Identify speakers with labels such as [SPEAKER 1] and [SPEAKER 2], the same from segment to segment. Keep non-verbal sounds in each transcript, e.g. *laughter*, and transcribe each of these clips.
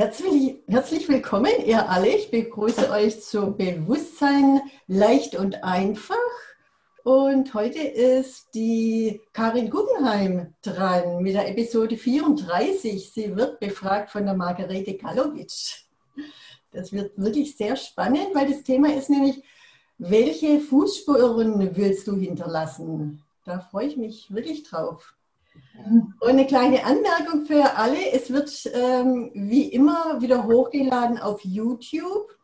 [SPEAKER 1] Herzlich, herzlich willkommen, ihr alle. Ich begrüße euch zu Bewusstsein leicht und einfach. Und heute ist die Karin Guggenheim dran mit der Episode 34. Sie wird befragt von der Margarete Kalowitsch. Das wird wirklich sehr spannend, weil das Thema ist nämlich, welche Fußspuren willst du hinterlassen? Da freue ich mich wirklich drauf. Und eine kleine Anmerkung für alle, es wird ähm, wie immer wieder hochgeladen auf YouTube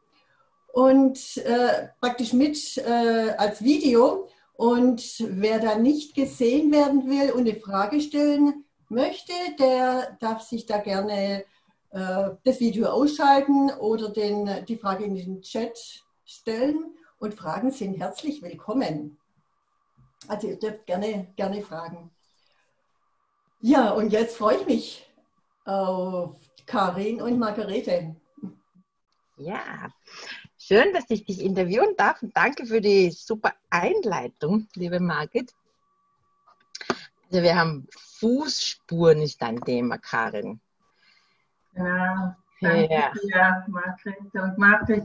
[SPEAKER 1] und äh, praktisch mit äh, als Video. Und wer da nicht gesehen werden will und eine Frage stellen möchte, der darf sich da gerne äh, das Video ausschalten oder den, die Frage in den Chat stellen. Und Fragen sind herzlich willkommen. Also ihr dürft gerne, gerne fragen. Ja, und jetzt freue ich mich auf Karin und Margarete.
[SPEAKER 2] Ja, schön, dass ich dich interviewen darf und danke für die super Einleitung, liebe Margit. Also wir haben Fußspuren ist dein Thema, Karin.
[SPEAKER 3] Ja, danke ja. dir, Margrethe und Margit.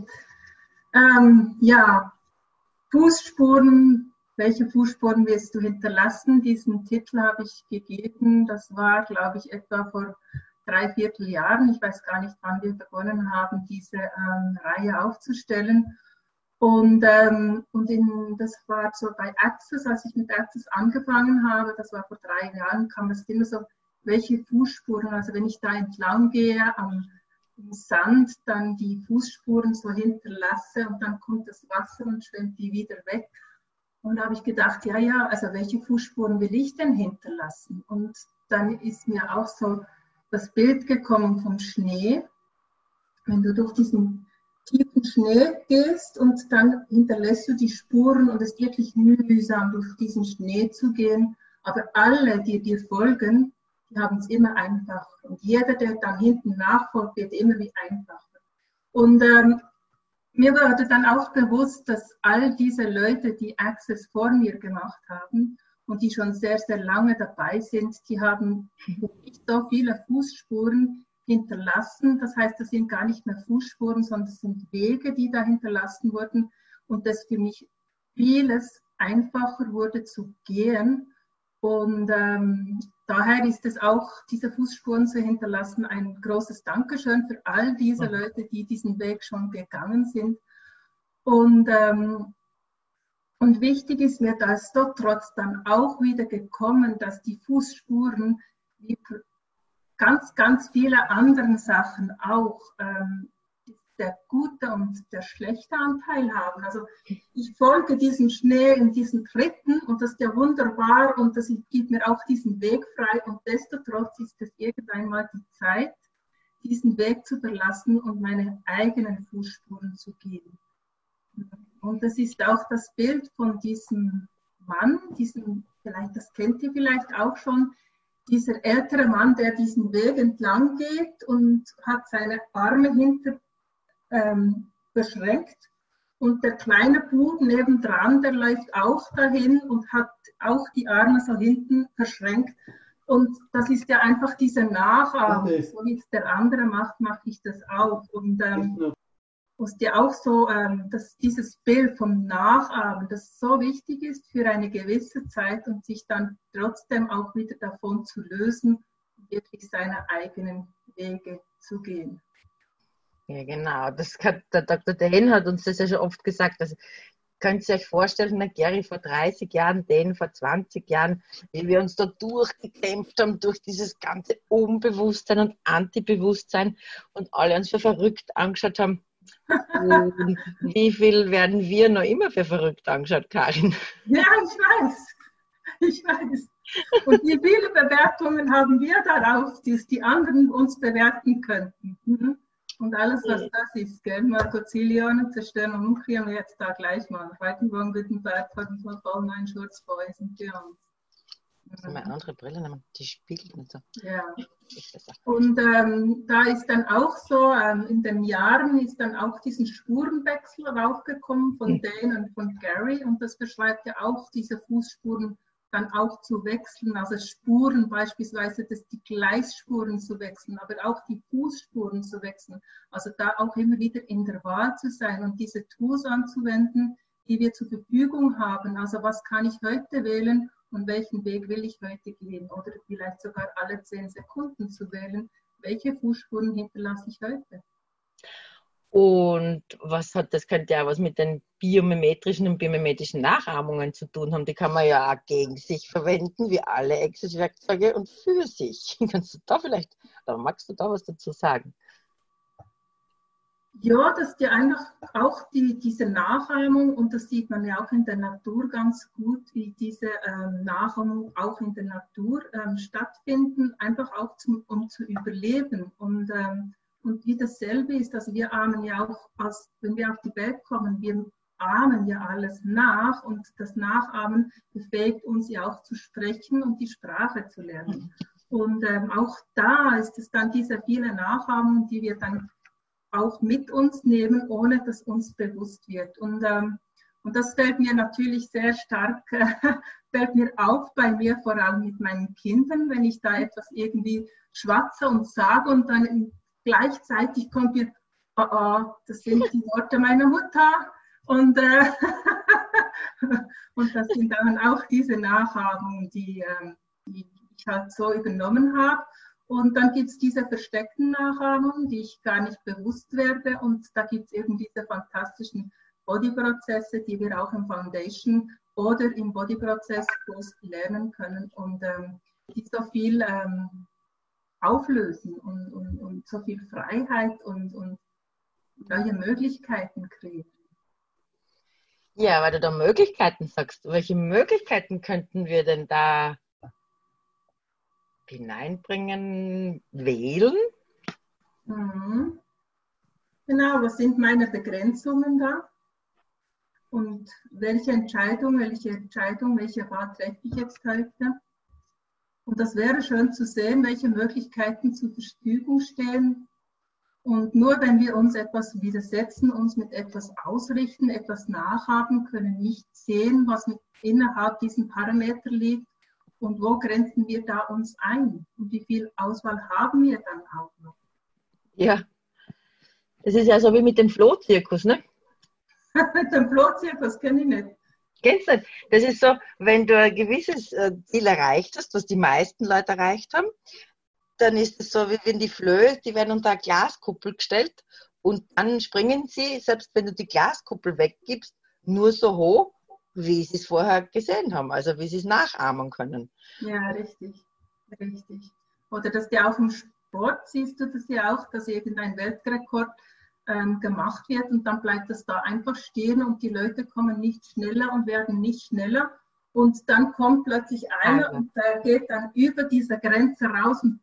[SPEAKER 3] Ähm, ja, Fußspuren welche Fußspuren wirst du hinterlassen? Diesen Titel habe ich gegeben. Das war, glaube ich, etwa vor drei Vierteljahren. Ich weiß gar nicht, wann wir begonnen haben, diese ähm, Reihe aufzustellen. Und, ähm, und in, das war so bei Access, als ich mit Access angefangen habe, das war vor drei Jahren, kam es immer so, welche Fußspuren, also wenn ich da entlang gehe am Sand, dann die Fußspuren so hinterlasse und dann kommt das Wasser und schwimmt die wieder weg. Und da habe ich gedacht, ja, ja, also welche Fußspuren will ich denn hinterlassen? Und dann ist mir auch so das Bild gekommen vom Schnee. Wenn du durch diesen tiefen Schnee gehst und dann hinterlässt du die Spuren und es ist wirklich mühsam, durch diesen Schnee zu gehen. Aber alle, die dir folgen, die haben es immer einfacher. Und jeder, der dann hinten nachfolgt, wird immer wie einfacher. Und ähm, mir wurde dann auch bewusst, dass all diese Leute, die Access vor mir gemacht haben und die schon sehr, sehr lange dabei sind, die haben nicht so viele Fußspuren hinterlassen. Das heißt, das sind gar nicht mehr Fußspuren, sondern das sind Wege, die da hinterlassen wurden und das für mich vieles einfacher wurde zu gehen. Und ähm, daher ist es auch, diese Fußspuren zu hinterlassen, ein großes Dankeschön für all diese Leute, die diesen Weg schon gegangen sind. Und, ähm, und wichtig ist mir, dass dort trotz dann auch wieder gekommen, dass die Fußspuren wie ganz, ganz viele anderen Sachen auch ähm, der gute und der schlechte Anteil haben. Also ich folge diesem Schnee in diesen Tritten und das ist ja wunderbar und das gibt mir auch diesen Weg frei und desto trotz ist es irgendwann mal die Zeit, diesen Weg zu verlassen und meine eigenen Fußspuren zu gehen. Und das ist auch das Bild von diesem Mann, diesem, vielleicht, das kennt ihr vielleicht auch schon, dieser ältere Mann, der diesen Weg entlang geht und hat seine Arme hinter ähm, beschränkt. Und der kleine Bub nebendran, der läuft auch dahin und hat auch die Arme so hinten verschränkt. Und das ist ja einfach diese Nachahmung. So wie es der andere macht, mache ich das auch. Und ähm, ist ja auch so, ähm, dass dieses Bild vom Nachahmen, das so wichtig ist für eine gewisse Zeit und sich dann trotzdem auch wieder davon zu lösen, wirklich seine eigenen Wege zu gehen.
[SPEAKER 2] Ja, genau. Das hat, der Dr. Dane hat uns das ja schon oft gesagt. Also, könnt ihr euch vorstellen, der Gary vor 30 Jahren, den vor 20 Jahren, wie wir uns da durchgekämpft haben durch dieses ganze Unbewusstsein und Antibewusstsein und alle uns für verrückt angeschaut haben. Wie viel werden wir noch immer für verrückt angeschaut, Karin?
[SPEAKER 3] Ja, ich weiß. Ich weiß. Und wie viele Bewertungen haben wir darauf, die die anderen uns bewerten könnten? Mhm. Und alles, was das ist, gell? Marco Zillionen zerstören und wir jetzt da gleich mal. Reitenwagen, Wittenberg, Ballmein, Schurz, Boy sind für uns.
[SPEAKER 2] Das meine andere Brille nehmen, die spiegelt nicht so.
[SPEAKER 3] Ja. Und ähm, da ist dann auch so, ähm, in den Jahren ist dann auch diesen Spurenwechsel raufgekommen von mhm. Dane und von Gary und das beschreibt ja auch diese Fußspuren dann auch zu wechseln, also Spuren beispielsweise, dass die Gleisspuren zu wechseln, aber auch die Fußspuren zu wechseln. Also da auch immer wieder in der Wahl zu sein und diese Tools anzuwenden, die wir zur Verfügung haben. Also was kann ich heute wählen und welchen Weg will ich heute gehen oder vielleicht sogar alle zehn Sekunden zu wählen. Welche Fußspuren hinterlasse ich heute?
[SPEAKER 2] Und was hat, das könnte ja was mit den biomimetrischen und biomimetrischen Nachahmungen zu tun haben. Die kann man ja gegen sich verwenden, wie alle Access-Werkzeuge und für sich. *laughs* Kannst du da vielleicht, oder magst du da was dazu sagen?
[SPEAKER 3] Ja, dass die einfach auch die, diese Nachahmung, und das sieht man ja auch in der Natur ganz gut, wie diese ähm, Nachahmung auch in der Natur ähm, stattfinden, einfach auch zum, um zu überleben. Und ähm, und wie dasselbe ist, also wir ahmen ja auch, als, wenn wir auf die Welt kommen, wir ahmen ja alles nach und das Nachahmen befähigt uns ja auch zu sprechen und die Sprache zu lernen. Und ähm, auch da ist es dann diese viele Nachahmung, die wir dann auch mit uns nehmen, ohne dass uns bewusst wird. Und, ähm, und das fällt mir natürlich sehr stark, äh, *laughs* fällt mir auf bei mir, vor allem mit meinen Kindern, wenn ich da etwas irgendwie schwatze und sage und dann gleichzeitig kommt mir, oh, oh, das sind die Worte meiner Mutter. Und, äh, *laughs* und das sind dann auch diese Nachahmungen, die, äh, die ich halt so übernommen habe. Und dann gibt es diese versteckten Nachahmungen, die ich gar nicht bewusst werde. Und da gibt es eben diese fantastischen Bodyprozesse, die wir auch im Foundation oder im Bodyprozess lernen können und ähm, die so viel ähm, auflösen und, und, und so viel Freiheit und, und neue Möglichkeiten kriegen.
[SPEAKER 2] Ja, weil du da Möglichkeiten sagst. Welche Möglichkeiten könnten wir denn da hineinbringen, wählen?
[SPEAKER 3] Mhm. Genau, was sind meine Begrenzungen da? Und welche Entscheidung, welche Entscheidung, welche Wahl treffe ich jetzt heute? Und das wäre schön zu sehen, welche Möglichkeiten zur Verfügung stehen. Und nur wenn wir uns etwas widersetzen, uns mit etwas ausrichten, etwas nachhaben, können nicht sehen, was innerhalb diesen Parametern liegt und wo grenzen wir da uns ein und wie viel Auswahl haben wir dann auch noch.
[SPEAKER 2] Ja, das ist ja so wie mit dem Flohzirkus, ne? *laughs*
[SPEAKER 3] mit dem Flohzirkus kenne ich nicht.
[SPEAKER 2] Kennst du das? ist so, wenn du ein gewisses äh, Ziel erreicht hast, was die meisten Leute erreicht haben, dann ist es so, wie wenn die Flöhe, die werden unter eine Glaskuppel gestellt und dann springen sie, selbst wenn du die Glaskuppel weggibst, nur so hoch, wie sie es vorher gesehen haben, also wie sie es nachahmen können.
[SPEAKER 3] Ja, richtig, richtig. Oder dass die auch im Sport siehst du das ja auch, dass irgendein Weltrekord gemacht wird und dann bleibt das da einfach stehen und die Leute kommen nicht schneller und werden nicht schneller. Und dann kommt plötzlich einer also. und der geht dann über diese Grenze raus und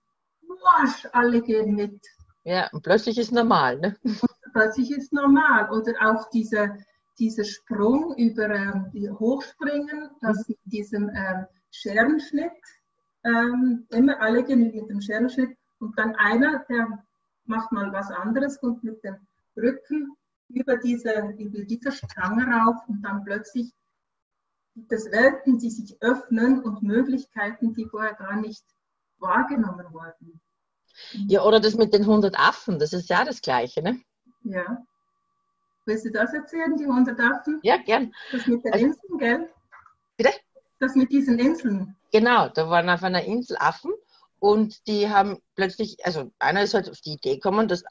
[SPEAKER 3] wasch, alle gehen mit.
[SPEAKER 2] Ja, und plötzlich ist normal. Ne? Und
[SPEAKER 3] plötzlich ist normal. Oder auch diese, dieser Sprung über ähm, die Hochspringen, das mhm. mit diesem ähm, Scherenschnitt, ähm, immer alle gehen mit dem Scherenschnitt und dann einer, der macht mal was anderes, kommt mit dem Rücken über diese, über diese Stange rauf und dann plötzlich gibt es Welten, die sich öffnen und Möglichkeiten, die vorher gar nicht wahrgenommen wurden.
[SPEAKER 2] Ja, oder das mit den 100 Affen, das ist ja das Gleiche, ne?
[SPEAKER 3] Ja. Willst du das erzählen, die 100 Affen?
[SPEAKER 2] Ja, gern.
[SPEAKER 3] Das mit den also, Inseln, gell?
[SPEAKER 2] Bitte?
[SPEAKER 3] Das mit diesen Inseln.
[SPEAKER 2] Genau, da waren auf einer Insel Affen und die haben plötzlich, also einer ist halt auf die Idee gekommen, dass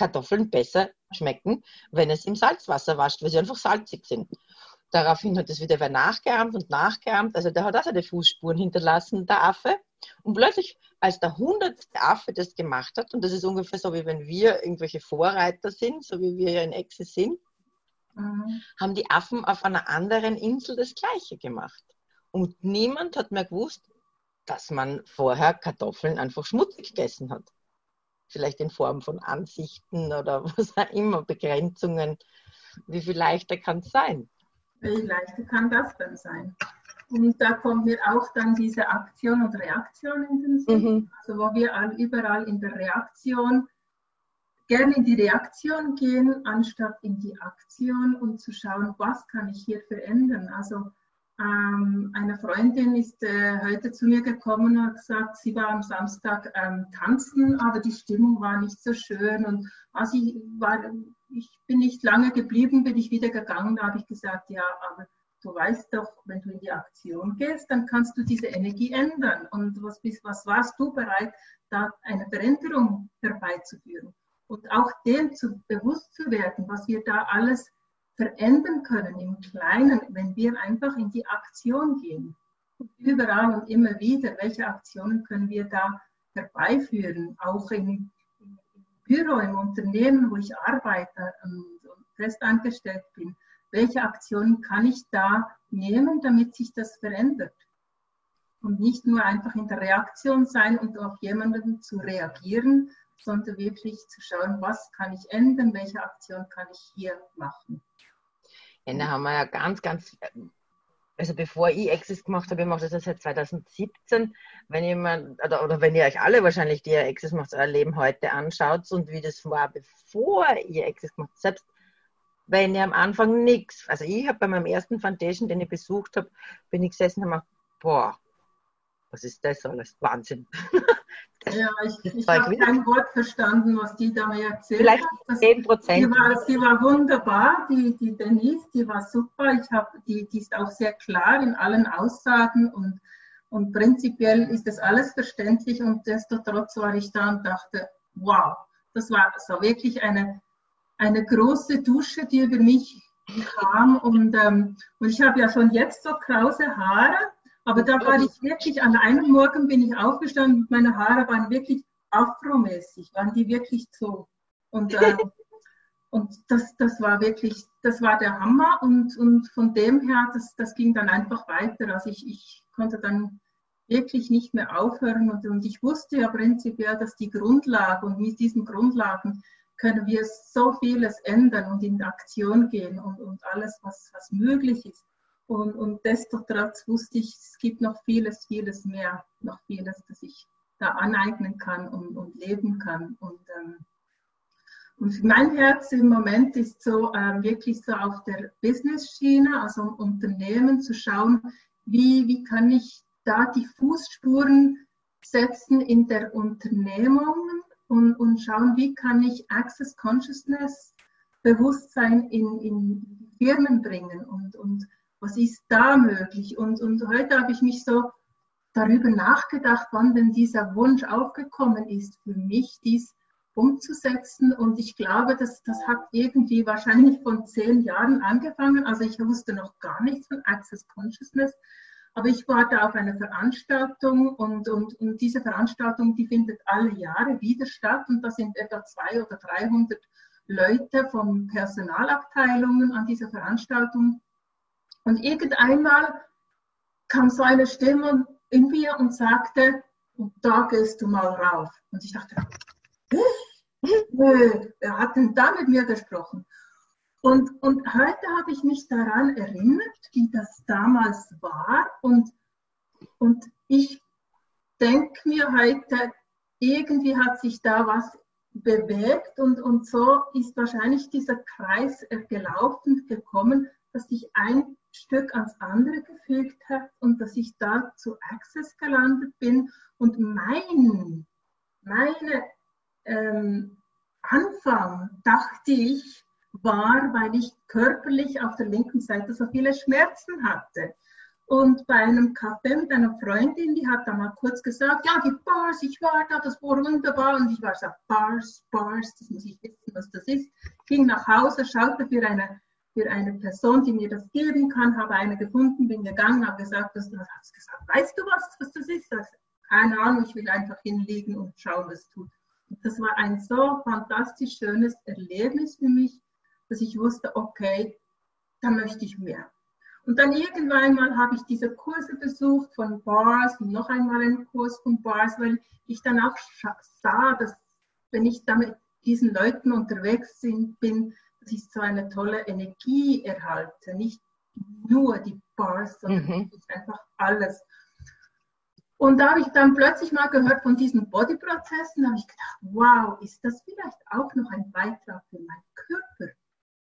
[SPEAKER 2] Kartoffeln besser schmecken, wenn es im Salzwasser wascht, weil sie einfach salzig sind. Daraufhin hat es wieder wer nachgeahmt und nachgeahmt. Also der hat auch seine Fußspuren hinterlassen, der Affe. Und plötzlich, als der hundertste Affe das gemacht hat, und das ist ungefähr so, wie wenn wir irgendwelche Vorreiter sind, so wie wir ja in Exe sind, mhm. haben die Affen auf einer anderen Insel das Gleiche gemacht. Und niemand hat mehr gewusst, dass man vorher Kartoffeln einfach schmutzig gegessen hat. Vielleicht in Form von Ansichten oder *laughs* was auch immer, Begrenzungen. Wie viel leichter kann es sein?
[SPEAKER 3] Wie leichter kann das dann sein? Und da kommt mir auch dann diese Aktion und Reaktion in den Sinn. Mhm. Also wo wir überall in der Reaktion gerne in die Reaktion gehen, anstatt in die Aktion und zu schauen, was kann ich hier verändern. Also ähm, eine Freundin ist äh, heute zu mir gekommen und hat gesagt, sie war am Samstag ähm, tanzen, aber die Stimmung war nicht so schön. Und also ich, war, ich bin nicht lange geblieben, bin ich wieder gegangen. Da habe ich gesagt, ja, aber du weißt doch, wenn du in die Aktion gehst, dann kannst du diese Energie ändern. Und was, was warst du bereit, da eine Veränderung herbeizuführen? Und auch dem zu, bewusst zu werden, was wir da alles verändern können im Kleinen, wenn wir einfach in die Aktion gehen. Überall und immer wieder, welche Aktionen können wir da herbeiführen, auch im, im Büro, im Unternehmen, wo ich arbeite und fest angestellt bin. Welche Aktionen kann ich da nehmen, damit sich das verändert? Und nicht nur einfach in der Reaktion sein und auf jemanden zu reagieren, sondern wirklich zu schauen, was kann ich ändern, welche Aktion kann ich hier machen.
[SPEAKER 2] Ja, da haben wir ja ganz, ganz, also bevor ich Access gemacht habe, ich mache das ja seit 2017, wenn ihr mal, oder, oder wenn ihr euch alle wahrscheinlich, die ihr Access macht, euer Leben heute anschaut und wie das war, bevor ihr Access gemacht habt, selbst wenn ihr am Anfang nichts, also ich habe bei meinem ersten Foundation, den ich besucht habe, bin ich gesessen und habe boah, was ist das alles? Wahnsinn. *laughs*
[SPEAKER 3] Ja, ich, ich habe kein Wort verstanden, was die da mir erzählt
[SPEAKER 2] Vielleicht hat. 10 Prozent.
[SPEAKER 3] Sie war, sie war wunderbar, die, die Denise, die war super. Ich hab, die, die ist auch sehr klar in allen Aussagen und, und prinzipiell ist das alles verständlich und destotrotz war ich da und dachte, wow, das war, das war wirklich eine, eine große Dusche, die über mich kam und, ähm, und ich habe ja schon jetzt so krause Haare aber da war ich wirklich, an einem Morgen bin ich aufgestanden und meine Haare waren wirklich afromäßig, waren die wirklich so. Und, äh, *laughs* und das, das war wirklich, das war der Hammer und, und von dem her, das, das ging dann einfach weiter. Also ich, ich konnte dann wirklich nicht mehr aufhören und, und ich wusste ja prinzipiell, dass die Grundlage und mit diesen Grundlagen können wir so vieles ändern und in Aktion gehen und, und alles, was, was möglich ist. Und, und destotrotz wusste ich, es gibt noch vieles, vieles mehr, noch vieles, das ich da aneignen kann und, und leben kann. Und, ähm, und mein Herz im Moment ist so ähm, wirklich so auf der Business-Schiene, also um Unternehmen zu schauen, wie, wie kann ich da die Fußspuren setzen in der Unternehmung und, und schauen, wie kann ich Access Consciousness Bewusstsein in, in Firmen bringen und, und was ist da möglich? Und, und heute habe ich mich so darüber nachgedacht, wann denn dieser Wunsch aufgekommen ist, für mich dies umzusetzen. Und ich glaube, dass das hat irgendwie wahrscheinlich von zehn Jahren angefangen. Also ich wusste noch gar nichts von Access Consciousness. Aber ich war da auf einer Veranstaltung und, und, und diese Veranstaltung, die findet alle Jahre wieder statt. Und da sind etwa zwei oder 300 Leute von Personalabteilungen an dieser Veranstaltung und irgendeinmal kam so eine Stimme in mir und sagte, da gehst du mal rauf. Und ich dachte, wer hat denn da mit mir gesprochen? Und, und heute habe ich mich daran erinnert, wie das damals war. Und, und ich denke mir heute, irgendwie hat sich da was bewegt und, und so ist wahrscheinlich dieser Kreis gelaufen gekommen, dass sich ein Stück ans andere gefügt hat und dass ich da zu Access gelandet bin und mein, meine ähm, Anfang, dachte ich, war, weil ich körperlich auf der linken Seite so viele Schmerzen hatte. Und bei einem Café mit einer Freundin, die hat da mal kurz gesagt, ja, die Bars, ich war da, das war wunderbar. Und ich war so, Bars, Bars, das muss ich wissen, was das ist. Ging nach Hause, schaute für eine für eine Person, die mir das geben kann, habe eine gefunden, bin gegangen, habe gesagt, das, hat gesagt, weißt du was, was das ist? Das, keine Ahnung, ich will einfach hinlegen und schauen, was tut. Das war ein so fantastisch schönes Erlebnis für mich, dass ich wusste, okay, da möchte ich mehr. Und dann irgendwann mal habe ich diese Kurse besucht von Bars und noch einmal einen Kurs von Bars, weil ich dann auch sah, dass wenn ich da mit diesen Leuten unterwegs bin, dass ich so eine tolle Energie erhalte. Nicht nur die Bars, sondern mhm. einfach alles. Und da habe ich dann plötzlich mal gehört von diesen Bodyprozessen, habe ich gedacht, wow, ist das vielleicht auch noch ein Beitrag für meinen Körper?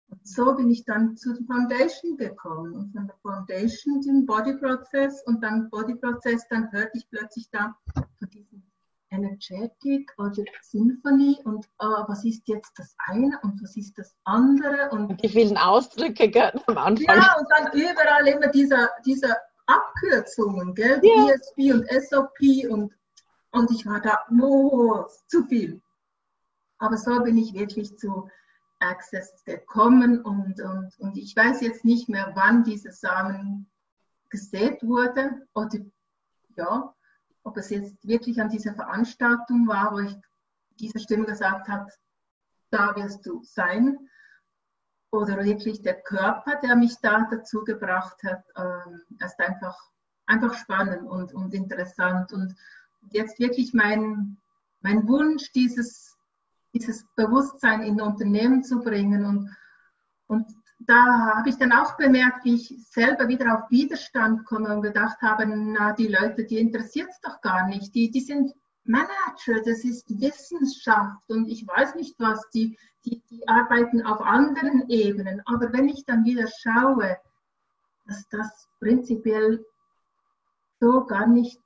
[SPEAKER 3] Und so bin ich dann zu der Foundation gekommen und von der Foundation zum Bodyprozess und dann Bodyprozess, dann hörte ich plötzlich da von diesem Energetic oder Symphony und uh, was ist jetzt das eine und was ist das andere und
[SPEAKER 2] die vielen Ausdrücke gell, am Anfang.
[SPEAKER 3] Ja, und dann überall immer dieser, dieser Abkürzungen, gell? Ja. ESP und SOP und, und ich war da, oh, zu viel. Aber so bin ich wirklich zu Access gekommen und, und, und ich weiß jetzt nicht mehr, wann dieser Samen gesät wurde oder ja, ob es jetzt wirklich an dieser Veranstaltung war, wo ich diese Stimme gesagt hat, da wirst du sein oder wirklich der Körper, der mich da dazu gebracht hat, ähm, ist einfach, einfach spannend und, und interessant. Und jetzt wirklich mein, mein Wunsch, dieses, dieses Bewusstsein in Unternehmen zu bringen. Und, und da habe ich dann auch bemerkt, wie ich selber wieder auf Widerstand komme und gedacht habe, na, die Leute, die interessiert es doch gar nicht. Die, die sind Manager, das ist Wissenschaft und ich weiß nicht was, die, die, die arbeiten auf anderen Ebenen. Aber wenn ich dann wieder schaue, dass das prinzipiell so gar nicht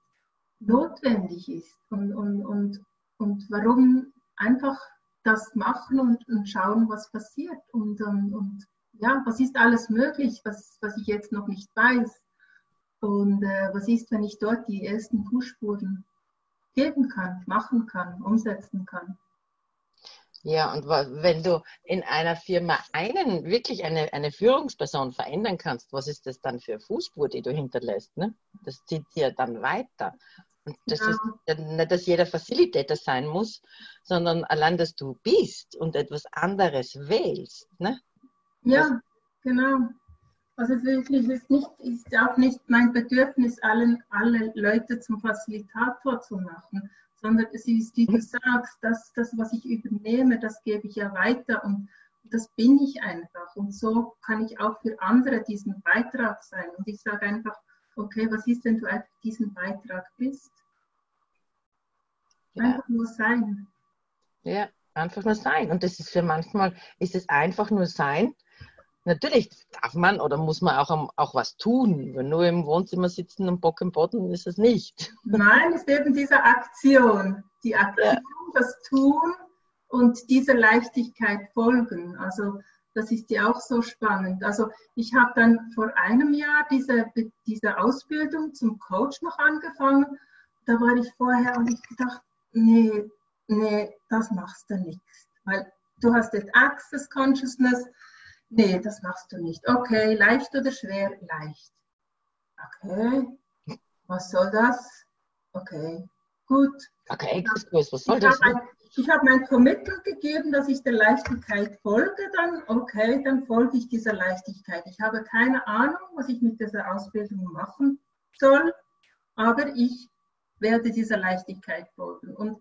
[SPEAKER 3] notwendig ist und, und, und, und warum einfach das machen und, und schauen, was passiert und, und, und ja, was ist alles möglich, was, was ich jetzt noch nicht weiß und äh, was ist, wenn ich dort die ersten Fußspuren geben kann, machen kann, umsetzen kann.
[SPEAKER 2] Ja, und wenn du in einer Firma einen, wirklich eine, eine Führungsperson verändern kannst, was ist das dann für Fußspur, die du hinterlässt? Ne? Das zieht dir dann weiter. Und das ja. ist nicht, dass jeder Facilitator sein muss, sondern allein, dass du bist und etwas anderes wählst. Ne?
[SPEAKER 3] Ja, das, genau. Also wirklich ist, nicht, ist auch nicht mein Bedürfnis, allen, alle Leute zum Facilitator zu machen, sondern es ist, wie du sagst, das, das, was ich übernehme, das gebe ich ja weiter und das bin ich einfach. Und so kann ich auch für andere diesen Beitrag sein. Und ich sage einfach, okay, was ist, wenn du einfach diesen Beitrag bist? Ja. Einfach nur sein.
[SPEAKER 2] Ja, einfach nur sein. Und das ist für manchmal, ist es einfach nur sein, Natürlich darf man oder muss man auch, auch was tun. Wenn nur im Wohnzimmer sitzen und Bock im Boden ist es nicht.
[SPEAKER 3] Nein, es ist eben diese Aktion. Die Aktion, ja. das Tun und dieser Leichtigkeit folgen. Also das ist ja auch so spannend. Also ich habe dann vor einem Jahr diese, diese Ausbildung zum Coach noch angefangen. Da war ich vorher und ich gedacht, nee, nee, das machst du nicht. Weil du hast jetzt Access Consciousness, Nee, das machst du nicht. Okay, leicht oder schwer? Leicht. Okay, was soll das? Okay, gut.
[SPEAKER 2] Okay, was soll ich das?
[SPEAKER 3] Habe ein, ich habe mein Commitment gegeben, dass ich der Leichtigkeit folge, dann okay, dann folge ich dieser Leichtigkeit. Ich habe keine Ahnung, was ich mit dieser Ausbildung machen soll, aber ich werde dieser Leichtigkeit folgen. Und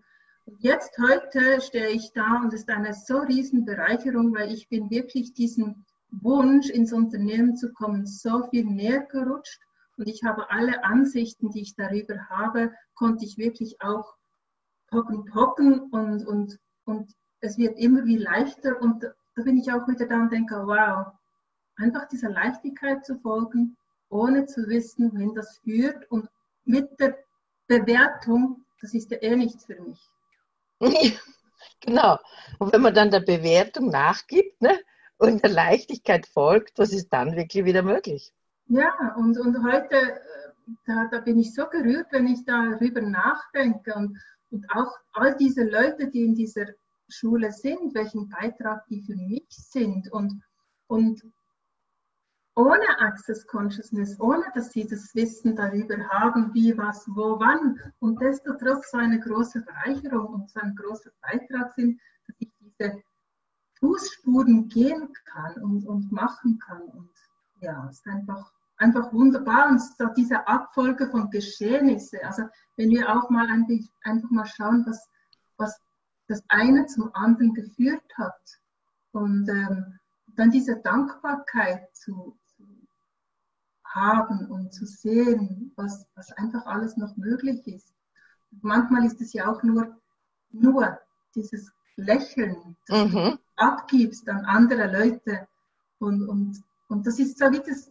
[SPEAKER 3] Jetzt heute stehe ich da und es ist eine so riesen Bereicherung, weil ich bin wirklich diesem Wunsch ins Unternehmen zu kommen so viel näher gerutscht. Und ich habe alle Ansichten, die ich darüber habe, konnte ich wirklich auch pocken, pocken und, und, und es wird immer wie leichter. Und da bin ich auch wieder da und denke, wow, einfach dieser Leichtigkeit zu folgen, ohne zu wissen, wohin das führt. Und mit der Bewertung, das ist ja eh nichts für mich. *laughs*
[SPEAKER 2] genau. Und wenn man dann der Bewertung nachgibt ne, und der Leichtigkeit folgt, was ist dann wirklich wieder möglich?
[SPEAKER 3] Ja, und, und heute, äh, da, da bin ich so gerührt, wenn ich darüber nachdenke und, und auch all diese Leute, die in dieser Schule sind, welchen Beitrag die für mich sind und, und ohne Access Consciousness, ohne dass sie das Wissen darüber haben, wie, was, wo, wann. Und desto trotz so eine große Bereicherung und so ein großer Beitrag sind, dass ich diese Fußspuren gehen kann und, und machen kann. Und ja, es ist einfach, einfach wunderbar. Und so diese Abfolge von Geschehnissen, also wenn wir auch mal ein, einfach mal schauen, was, was das eine zum anderen geführt hat. Und ähm, dann diese Dankbarkeit zu, haben und zu sehen, was, was einfach alles noch möglich ist. Manchmal ist es ja auch nur, nur dieses Lächeln, das mhm. du abgibst an andere Leute. Und, und, und das ist so wie das,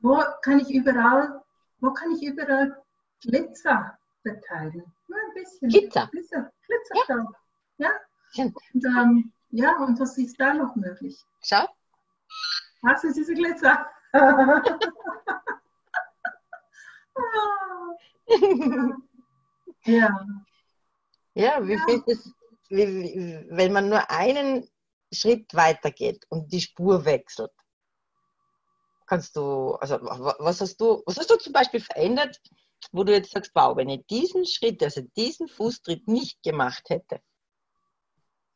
[SPEAKER 3] wo kann ich überall, wo kann ich überall Glitzer verteilen? Nur ein bisschen.
[SPEAKER 2] Glitzer.
[SPEAKER 3] Glitzer, Glitzer ja. ja. Und, ähm, ja, und was ist da noch möglich?
[SPEAKER 2] Schau.
[SPEAKER 3] Was ist diese Glitzer?
[SPEAKER 2] Ja. Ja, wie viel ist, wie, wenn man nur einen Schritt weitergeht und die Spur wechselt? Kannst du, also was hast du, was hast du zum Beispiel verändert, wo du jetzt sagst, wow, wenn ich diesen Schritt, also diesen Fußtritt nicht gemacht hätte?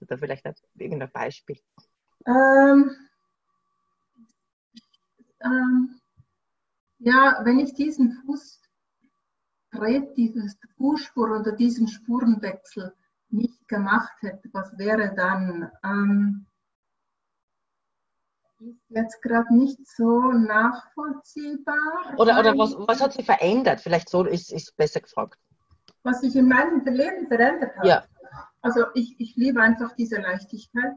[SPEAKER 2] Oder vielleicht irgendein Beispiel?
[SPEAKER 3] Ähm, ähm, ja, wenn ich diesen Fußtritt, dieses Fußspur oder diesen Spurenwechsel nicht gemacht hätte, was wäre dann? Ähm, ist jetzt gerade nicht so nachvollziehbar.
[SPEAKER 2] Oder, oder was, was hat sich verändert? Vielleicht so ist, ist besser gefragt.
[SPEAKER 3] Was sich in meinem Leben verändert hat.
[SPEAKER 2] Ja.
[SPEAKER 3] Also ich, ich liebe einfach diese Leichtigkeit.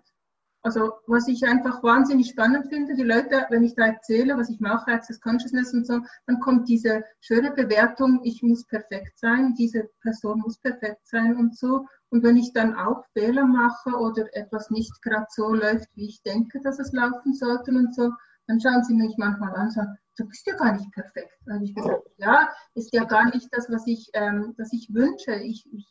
[SPEAKER 3] Also was ich einfach wahnsinnig spannend finde, die Leute, wenn ich da erzähle, was ich mache, Access Consciousness und so, dann kommt diese schöne Bewertung, ich muss perfekt sein, diese Person muss perfekt sein und so. Und wenn ich dann auch Fehler mache oder etwas nicht gerade so läuft, wie ich denke, dass es laufen sollte und so, dann schauen sie mich manchmal an und sagen, du bist ja gar nicht perfekt. Dann habe ich gesagt, ja, ist ja gar nicht das, was ich, ähm, was ich wünsche. Ich, ich,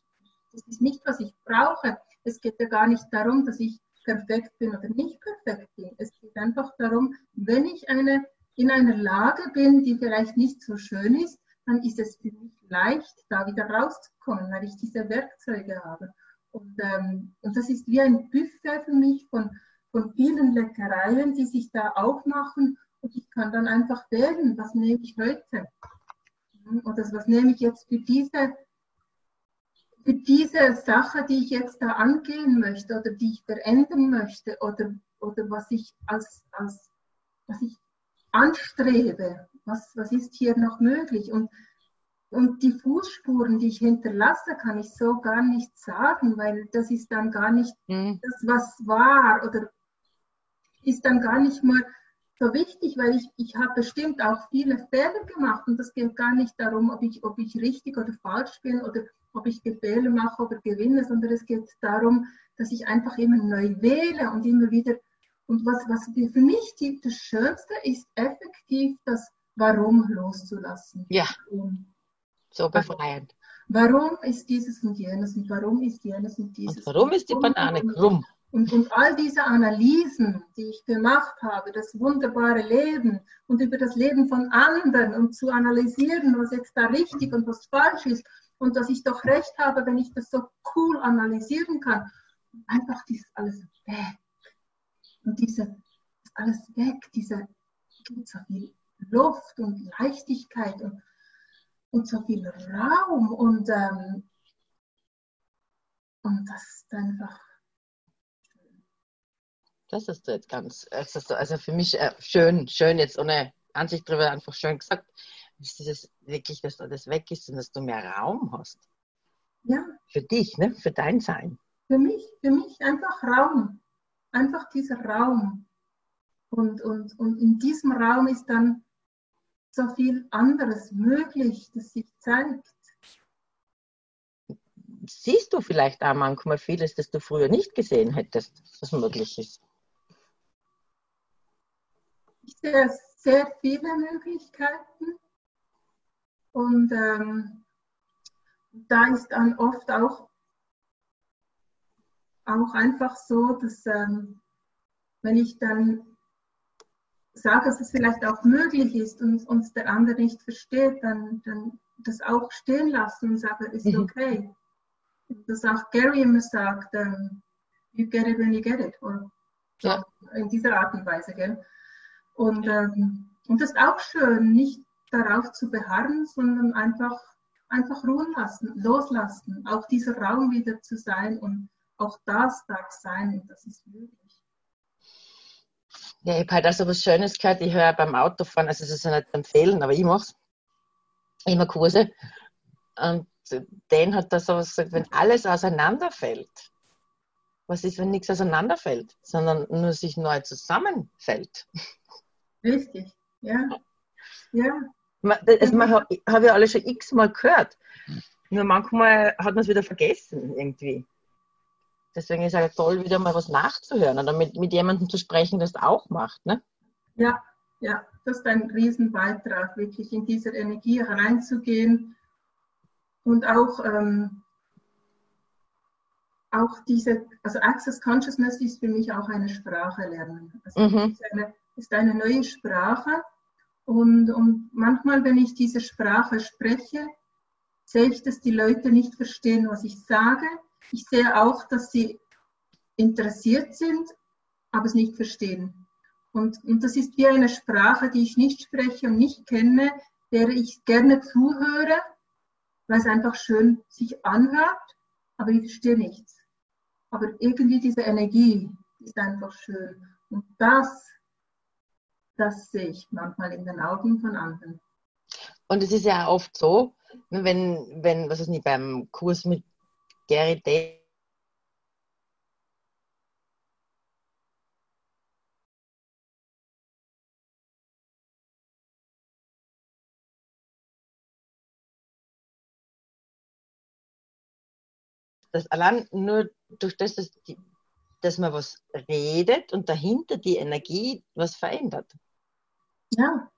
[SPEAKER 3] das ist nicht, was ich brauche. Es geht ja gar nicht darum, dass ich perfekt bin oder nicht perfekt bin. Es geht einfach darum, wenn ich eine, in einer Lage bin, die vielleicht nicht so schön ist, dann ist es für mich leicht, da wieder rauszukommen, weil ich diese Werkzeuge habe. Und, ähm, und das ist wie ein Buffet für mich von, von vielen Leckereien, die sich da aufmachen. Und ich kann dann einfach wählen, was nehme ich heute? Oder was nehme ich jetzt für diese diese Sache, die ich jetzt da angehen möchte oder die ich verändern möchte oder, oder was ich als, als was ich anstrebe, was, was ist hier noch möglich? Und, und die Fußspuren, die ich hinterlasse, kann ich so gar nicht sagen, weil das ist dann gar nicht mhm. das, was war oder ist dann gar nicht mal so wichtig, weil ich, ich habe bestimmt auch viele Fehler gemacht und das geht gar nicht darum, ob ich, ob ich richtig oder falsch bin oder ob ich Fehler mache oder gewinne, sondern es geht darum, dass ich einfach immer neu wähle und immer wieder. Und was, was für mich die, das Schönste ist, effektiv das Warum loszulassen.
[SPEAKER 2] Ja. So befreiend.
[SPEAKER 3] Warum ist dieses und jenes und warum ist jenes und dieses?
[SPEAKER 2] Und warum ist die Banane krumm?
[SPEAKER 3] Und, und all diese Analysen, die ich gemacht habe, das wunderbare Leben und über das Leben von anderen und zu analysieren, was jetzt da richtig und was falsch ist und dass ich doch recht habe, wenn ich das so cool analysieren kann. Einfach dieses alles weg. Und diese, alles weg, diese, gibt so viel Luft und Leichtigkeit und, und so viel Raum und, ähm, und das ist einfach.
[SPEAKER 2] Das ist jetzt ganz, also für mich äh, schön, schön jetzt ohne Ansicht drüber einfach schön gesagt dass das wirklich, dass das weg ist und dass du mehr Raum hast.
[SPEAKER 3] Ja.
[SPEAKER 2] Für dich, ne? für dein Sein.
[SPEAKER 3] Für mich, für mich einfach Raum. Einfach dieser Raum. Und, und, und in diesem Raum ist dann so viel anderes möglich, das sich zeigt.
[SPEAKER 2] Siehst du vielleicht auch manchmal vieles, das du früher nicht gesehen hättest, was möglich ist?
[SPEAKER 3] Ich sehe sehr viele Möglichkeiten. Und ähm, da ist dann oft auch, auch einfach so, dass ähm, wenn ich dann sage, dass es vielleicht auch möglich ist und uns der andere nicht versteht, dann, dann das auch stehen lassen und sagen, ist mhm. okay. Das auch Gary immer sagt, ähm, you get it when you get it. Oder ja. In dieser Art und Weise. Gell? Und, ähm, und das ist auch schön, nicht darauf zu beharren, sondern einfach, einfach ruhen lassen, loslassen, auch dieser Raum wieder zu sein und auch das darf sein und das ist möglich.
[SPEAKER 2] Ja, ich habe halt also was Schönes gehört, ich höre beim Autofahren, also es ist ja nicht empfehlen, aber ich mache es, immer Kurse. Und den hat da so was gesagt, wenn alles auseinanderfällt, Was ist, wenn nichts auseinanderfällt, sondern nur sich neu zusammenfällt?
[SPEAKER 3] Richtig, ja. Ja.
[SPEAKER 2] Das habe ich alle schon x-mal gehört. Nur manchmal hat man es wieder vergessen irgendwie. Deswegen ist es toll, wieder mal was nachzuhören oder mit, mit jemandem zu sprechen, der es auch macht. Ne?
[SPEAKER 3] Ja, ja, das ist ein Riesenbeitrag, wirklich in diese Energie hereinzugehen und auch, ähm, auch diese, also Access Consciousness ist für mich auch eine Sprache lernen. Also mhm. ist, eine, ist eine neue Sprache und, und manchmal, wenn ich diese Sprache spreche, sehe ich, dass die Leute nicht verstehen, was ich sage. Ich sehe auch, dass sie interessiert sind, aber es nicht verstehen. Und, und das ist wie eine Sprache, die ich nicht spreche und nicht kenne, der ich gerne zuhöre, weil es einfach schön sich anhört, aber ich verstehe nichts. Aber irgendwie diese Energie ist einfach schön. Und das, das sehe ich manchmal in den Augen von anderen.
[SPEAKER 2] Und es ist ja oft so, wenn, wenn was ist nicht, beim Kurs mit Gary Day dass allein nur durch das, dass, die, dass man was redet und dahinter die Energie was verändert.
[SPEAKER 3] Ja,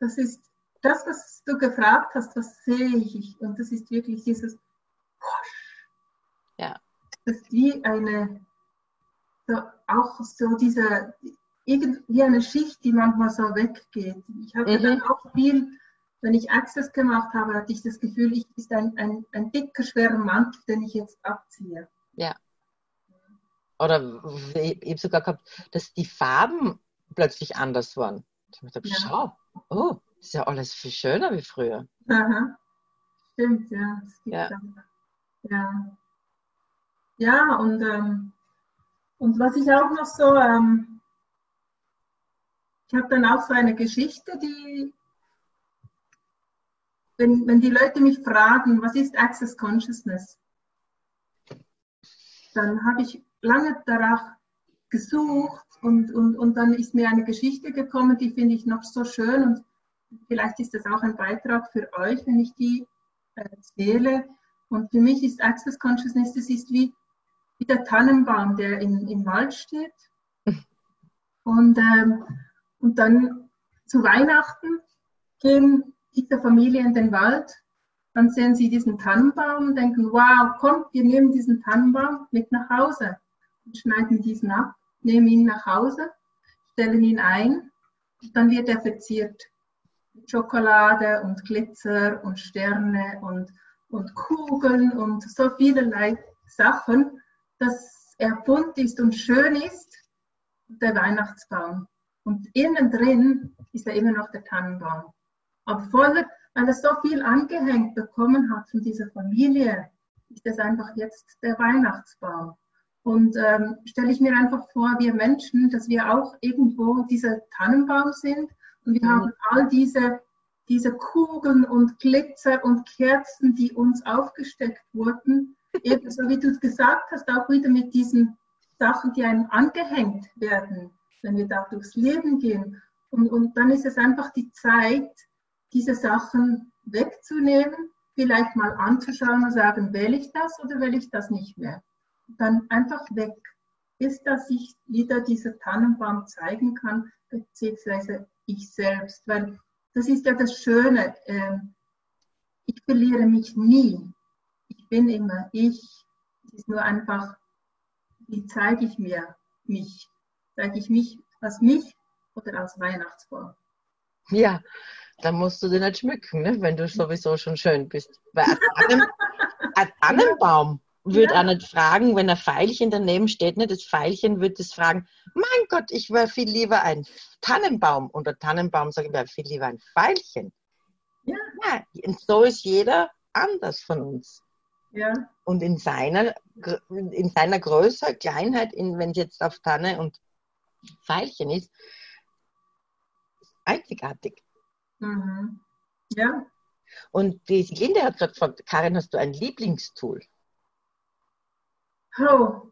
[SPEAKER 3] das ist das, was du gefragt hast, das sehe ich. Und das ist wirklich dieses
[SPEAKER 2] Ja.
[SPEAKER 3] Das ist wie eine, so, auch so diese, irgendwie eine Schicht, die manchmal so weggeht. Ich hatte mhm. dann auch viel wenn ich Access gemacht habe, hatte ich das Gefühl, ich ist ein, ein, ein dicker, schwerer Mantel, den ich jetzt abziehe.
[SPEAKER 2] Ja. Oder ich habe sogar gehabt, dass die Farben plötzlich anders waren. Ich dachte, ja. schau, oh, ist ja alles viel schöner wie früher.
[SPEAKER 3] Aha. Stimmt, ja. ja. ja. Ja, und, ähm, und was ich auch noch so, ähm, ich habe dann auch so eine Geschichte, die wenn, wenn die Leute mich fragen, was ist Access Consciousness, dann habe ich lange danach gesucht und, und, und dann ist mir eine Geschichte gekommen, die finde ich noch so schön und vielleicht ist das auch ein Beitrag für euch, wenn ich die erzähle. Und für mich ist Access Consciousness, das ist wie, wie der Tannenbaum, der in, im Wald steht. *laughs* Und, ähm, und dann zu Weihnachten gehen mit der Familie in den Wald, dann sehen sie diesen Tannenbaum und denken, wow, kommt, wir nehmen diesen Tannenbaum mit nach Hause schneiden diesen ab, nehmen ihn nach Hause, stellen ihn ein und dann wird er verziert mit Schokolade und Glitzer und Sterne und, und Kugeln und so vielerlei Sachen, dass er bunt ist und schön ist, der Weihnachtsbaum. Und innen drin ist er immer noch der Tannenbaum. Aber vorher, weil er so viel angehängt bekommen hat von dieser Familie, ist das einfach jetzt der Weihnachtsbaum. Und ähm, stelle ich mir einfach vor, wir Menschen, dass wir auch irgendwo dieser Tannenbaum sind und wir mhm. haben all diese, diese Kugeln und Glitzer und Kerzen, die uns aufgesteckt wurden, *laughs* ebenso wie du es gesagt hast, auch wieder mit diesen Sachen, die einem angehängt werden, wenn wir da durchs Leben gehen. Und, und dann ist es einfach die Zeit, diese Sachen wegzunehmen, vielleicht mal anzuschauen und sagen, will ich das oder will ich das nicht mehr? Dann einfach weg, bis dass ich wieder dieser Tannenbaum zeigen kann, beziehungsweise ich selbst. Weil das ist ja das Schöne. Äh, ich verliere mich nie. Ich bin immer ich. Es ist nur einfach, wie zeige ich mir mich? Zeige ich mich als mich oder als Weihnachtsbaum?
[SPEAKER 2] Ja, dann musst du den nicht schmücken, ne? wenn du sowieso schon schön bist. Weil ein, *laughs* Tannenbaum würde ja. auch nicht fragen, wenn ein Pfeilchen daneben steht, ne? das Pfeilchen würde es fragen, mein Gott, ich wäre viel lieber ein Tannenbaum. Und der Tannenbaum sagt, ich wäre viel lieber ein Pfeilchen. Ja. ja. Und so ist jeder anders von uns.
[SPEAKER 3] Ja.
[SPEAKER 2] Und in seiner, in seiner Größe, Kleinheit, wenn es jetzt auf Tanne und Pfeilchen ist, einzigartig.
[SPEAKER 3] Mhm. Ja.
[SPEAKER 2] Und die Linde hat gerade gefragt, Karin, hast du ein Lieblingstool?
[SPEAKER 3] Oh,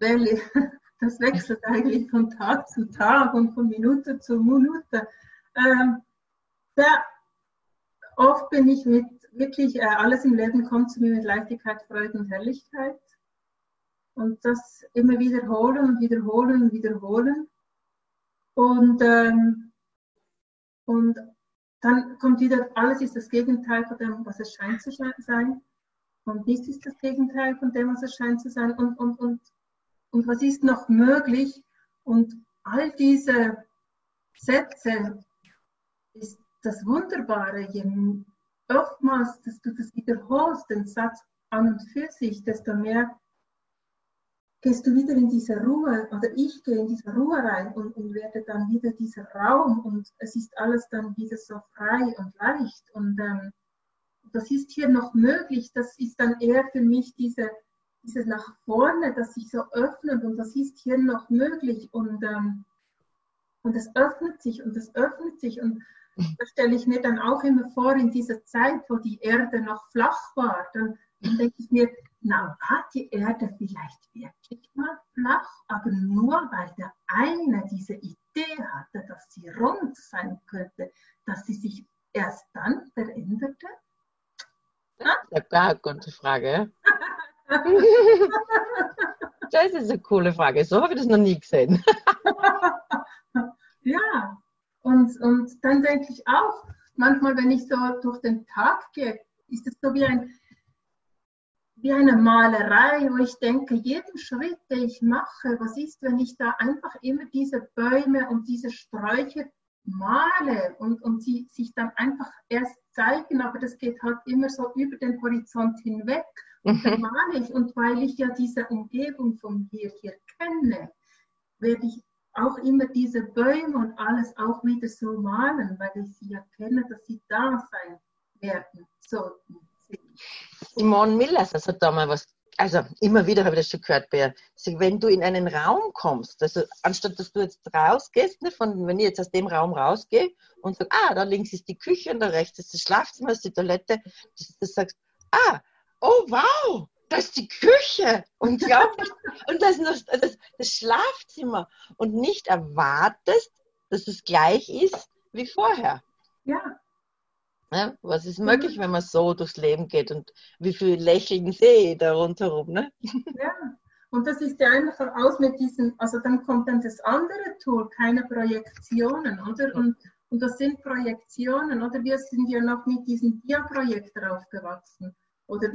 [SPEAKER 3] das, wechselt eigentlich von Tag zu Tag und von Minute zu Minute. Ähm, sehr oft bin ich mit wirklich, äh, alles im Leben kommt zu mir mit Leichtigkeit, Freude und Herrlichkeit. Und das immer wiederholen und wiederholen und wiederholen. Und, ähm, und dann kommt wieder, alles ist das Gegenteil von dem, was es scheint zu sein. Und nichts ist das Gegenteil von dem, was es scheint zu sein. Und, und, und, und was ist noch möglich? Und all diese Sätze ist das Wunderbare. Je oftmals, dass du das wiederholst, den Satz an und für sich, desto mehr gehst du wieder in diese Ruhe, oder ich gehe in diese Ruhe rein und, und werde dann wieder dieser Raum und es ist alles dann wieder so frei und leicht. Und ähm, das ist hier noch möglich, das ist dann eher für mich diese, dieses nach vorne, das sich so öffnet und das ist hier noch möglich. Und, ähm, und es öffnet sich und es öffnet sich. Und das stelle ich mir dann auch immer vor in dieser Zeit, wo die Erde noch flach war, dann, dann denke ich mir, na, war die Erde vielleicht wirklich mal flach, aber nur weil der eine diese Idee hatte, dass sie rund sein könnte, dass sie sich erst dann veränderte?
[SPEAKER 2] Ja, eine gute Frage. *laughs* das ist eine coole Frage. So habe ich das noch nie gesehen. *laughs*
[SPEAKER 3] ja, und, und dann denke ich auch, manchmal, wenn ich so durch den Tag gehe, ist es so wie ein wie eine Malerei, wo ich denke, jeden Schritt, den ich mache, was ist, wenn ich da einfach immer diese Bäume und diese Sträucher male und, und sie sich dann einfach erst zeigen, aber das geht halt immer so über den Horizont hinweg. Und dann mhm. male ich und weil ich ja diese Umgebung von hier hier kenne, werde ich auch immer diese Bäume und alles auch wieder so malen, weil ich sie ja kenne, dass sie da sein werden sollten.
[SPEAKER 2] Simone Millers, das hat da mal was, also immer wieder habe ich das schon gehört ihr. Wenn du in einen Raum kommst, also anstatt dass du jetzt rausgehst, ne, von, wenn ich jetzt aus dem Raum rausgehe und sage, ah, da links ist die Küche und da rechts ist das Schlafzimmer, ist die Toilette, dass du sagst, ah, oh wow, das ist die Küche und, *laughs* ja, und das, ist das, das Schlafzimmer und nicht erwartest, dass es gleich ist wie vorher.
[SPEAKER 3] Ja,
[SPEAKER 2] Ne? Was ist möglich, wenn man so durchs Leben geht und wie viel Lächeln *laughs* sehe ich da rundherum? Ne?
[SPEAKER 3] Ja, und das ist ja einfach aus mit diesen, also dann kommt dann das andere Tool, keine Projektionen, oder? Und, und das sind Projektionen, oder? Wir sind ja noch mit diesem Dia-Projekt aufgewachsen. Oder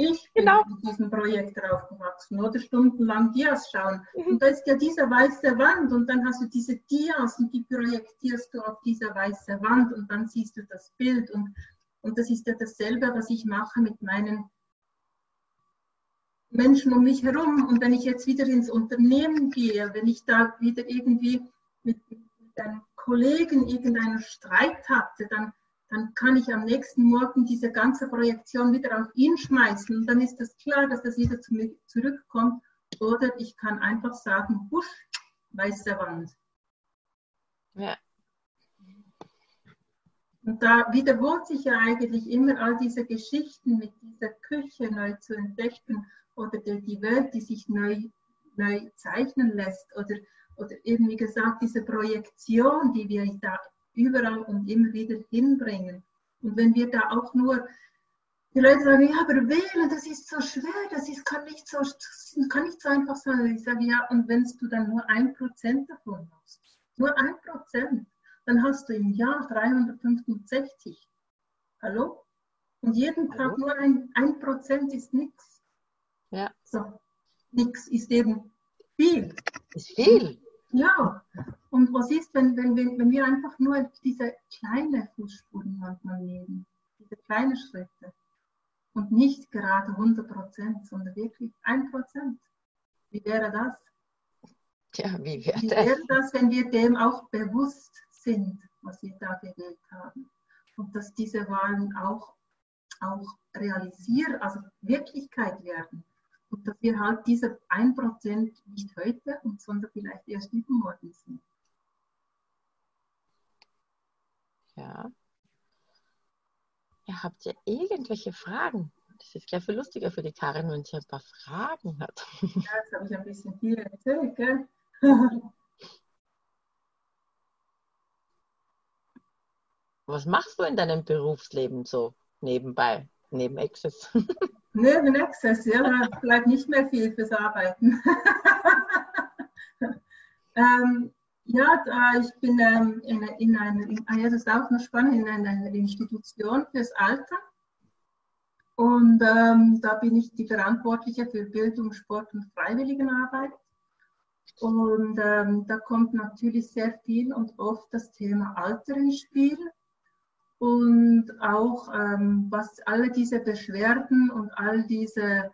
[SPEAKER 3] ich bin genau. mit diesem Projekt aufgewachsen oder stundenlang Dias schauen. Mhm. Und da ist ja diese weiße Wand und dann hast du diese Dias und die projektierst du auf diese weiße Wand und dann siehst du das Bild. Und, und das ist ja dasselbe, was ich mache mit meinen Menschen um mich herum. Und wenn ich jetzt wieder ins Unternehmen gehe, wenn ich da wieder irgendwie mit, mit einem Kollegen irgendeinen Streit hatte, dann dann kann ich am nächsten Morgen diese ganze Projektion wieder auf ihn schmeißen und dann ist es klar, dass das wieder zu mir zurückkommt. Oder ich kann einfach sagen, husch, weiße Wand. Ja. Und da wiederholt sich ja eigentlich immer all diese Geschichten mit dieser Küche neu zu entdecken oder die Welt, die sich neu, neu zeichnen lässt oder, oder eben wie gesagt diese Projektion, die wir da überall und immer wieder hinbringen. Und wenn wir da auch nur, die Leute sagen, ja, aber wählen, das ist so schwer, das ist, kann, nicht so, kann nicht so einfach sein. Ich sage, ja, und wenn du dann nur ein Prozent davon hast, nur ein Prozent, dann hast du im Jahr 365. Hallo? Und jeden Hallo? Tag nur ein, ein Prozent ist nichts. Ja. So, nichts ist eben viel.
[SPEAKER 2] Ist viel.
[SPEAKER 3] Ja, und was ist, wenn, wenn, wenn wir einfach nur diese kleine Fußspuren manchmal nehmen, diese kleinen Schritte und nicht gerade 100 Prozent, sondern wirklich 1 Prozent? Wie wäre das?
[SPEAKER 2] Tja, wie wäre das?
[SPEAKER 3] Wie wäre das, wenn wir dem auch bewusst sind, was wir da gewählt haben? Und dass diese Wahlen auch, auch realisieren, also Wirklichkeit werden. Und dass wir halt diese 1% nicht heute, sondern vielleicht erst übermorgen sind.
[SPEAKER 2] Ja. ja. Habt ihr irgendwelche Fragen? das ist gleich viel lustiger für die Karin, wenn sie ein paar Fragen hat.
[SPEAKER 3] Ja, *laughs* jetzt habe ich ein bisschen viel erzählt, gell?
[SPEAKER 2] Was machst du in deinem Berufsleben so nebenbei, neben Access? *laughs*
[SPEAKER 3] Neben Access, ja, da bleibt nicht mehr viel fürs Arbeiten. *laughs* ähm, ja, ich bin ähm, in, in einer, ah das ist auch noch spannend, in einer Institution fürs Alter. Und ähm, da bin ich die Verantwortliche für Bildung, Sport und Freiwilligenarbeit. Und ähm, da kommt natürlich sehr viel und oft das Thema Alter ins Spiel und auch ähm, was alle diese Beschwerden und all diese,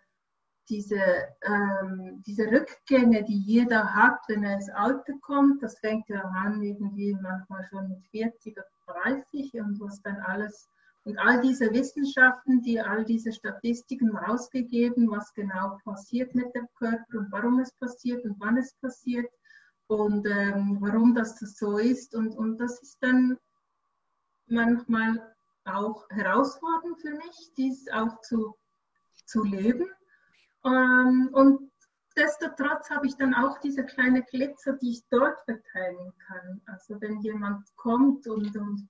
[SPEAKER 3] diese, ähm, diese Rückgänge, die jeder hat, wenn er ins Alter kommt, das fängt ja an irgendwie manchmal schon mit 40 oder 30 und was dann alles und all diese Wissenschaften, die all diese Statistiken rausgegeben, was genau passiert mit dem Körper und warum es passiert und wann es passiert und ähm, warum das so ist. Und, und das ist dann manchmal auch herausfordernd für mich, dies auch zu, zu leben. Ähm, und destotrotz habe ich dann auch diese kleine Glitzer, die ich dort verteilen kann. Also wenn jemand kommt und, und,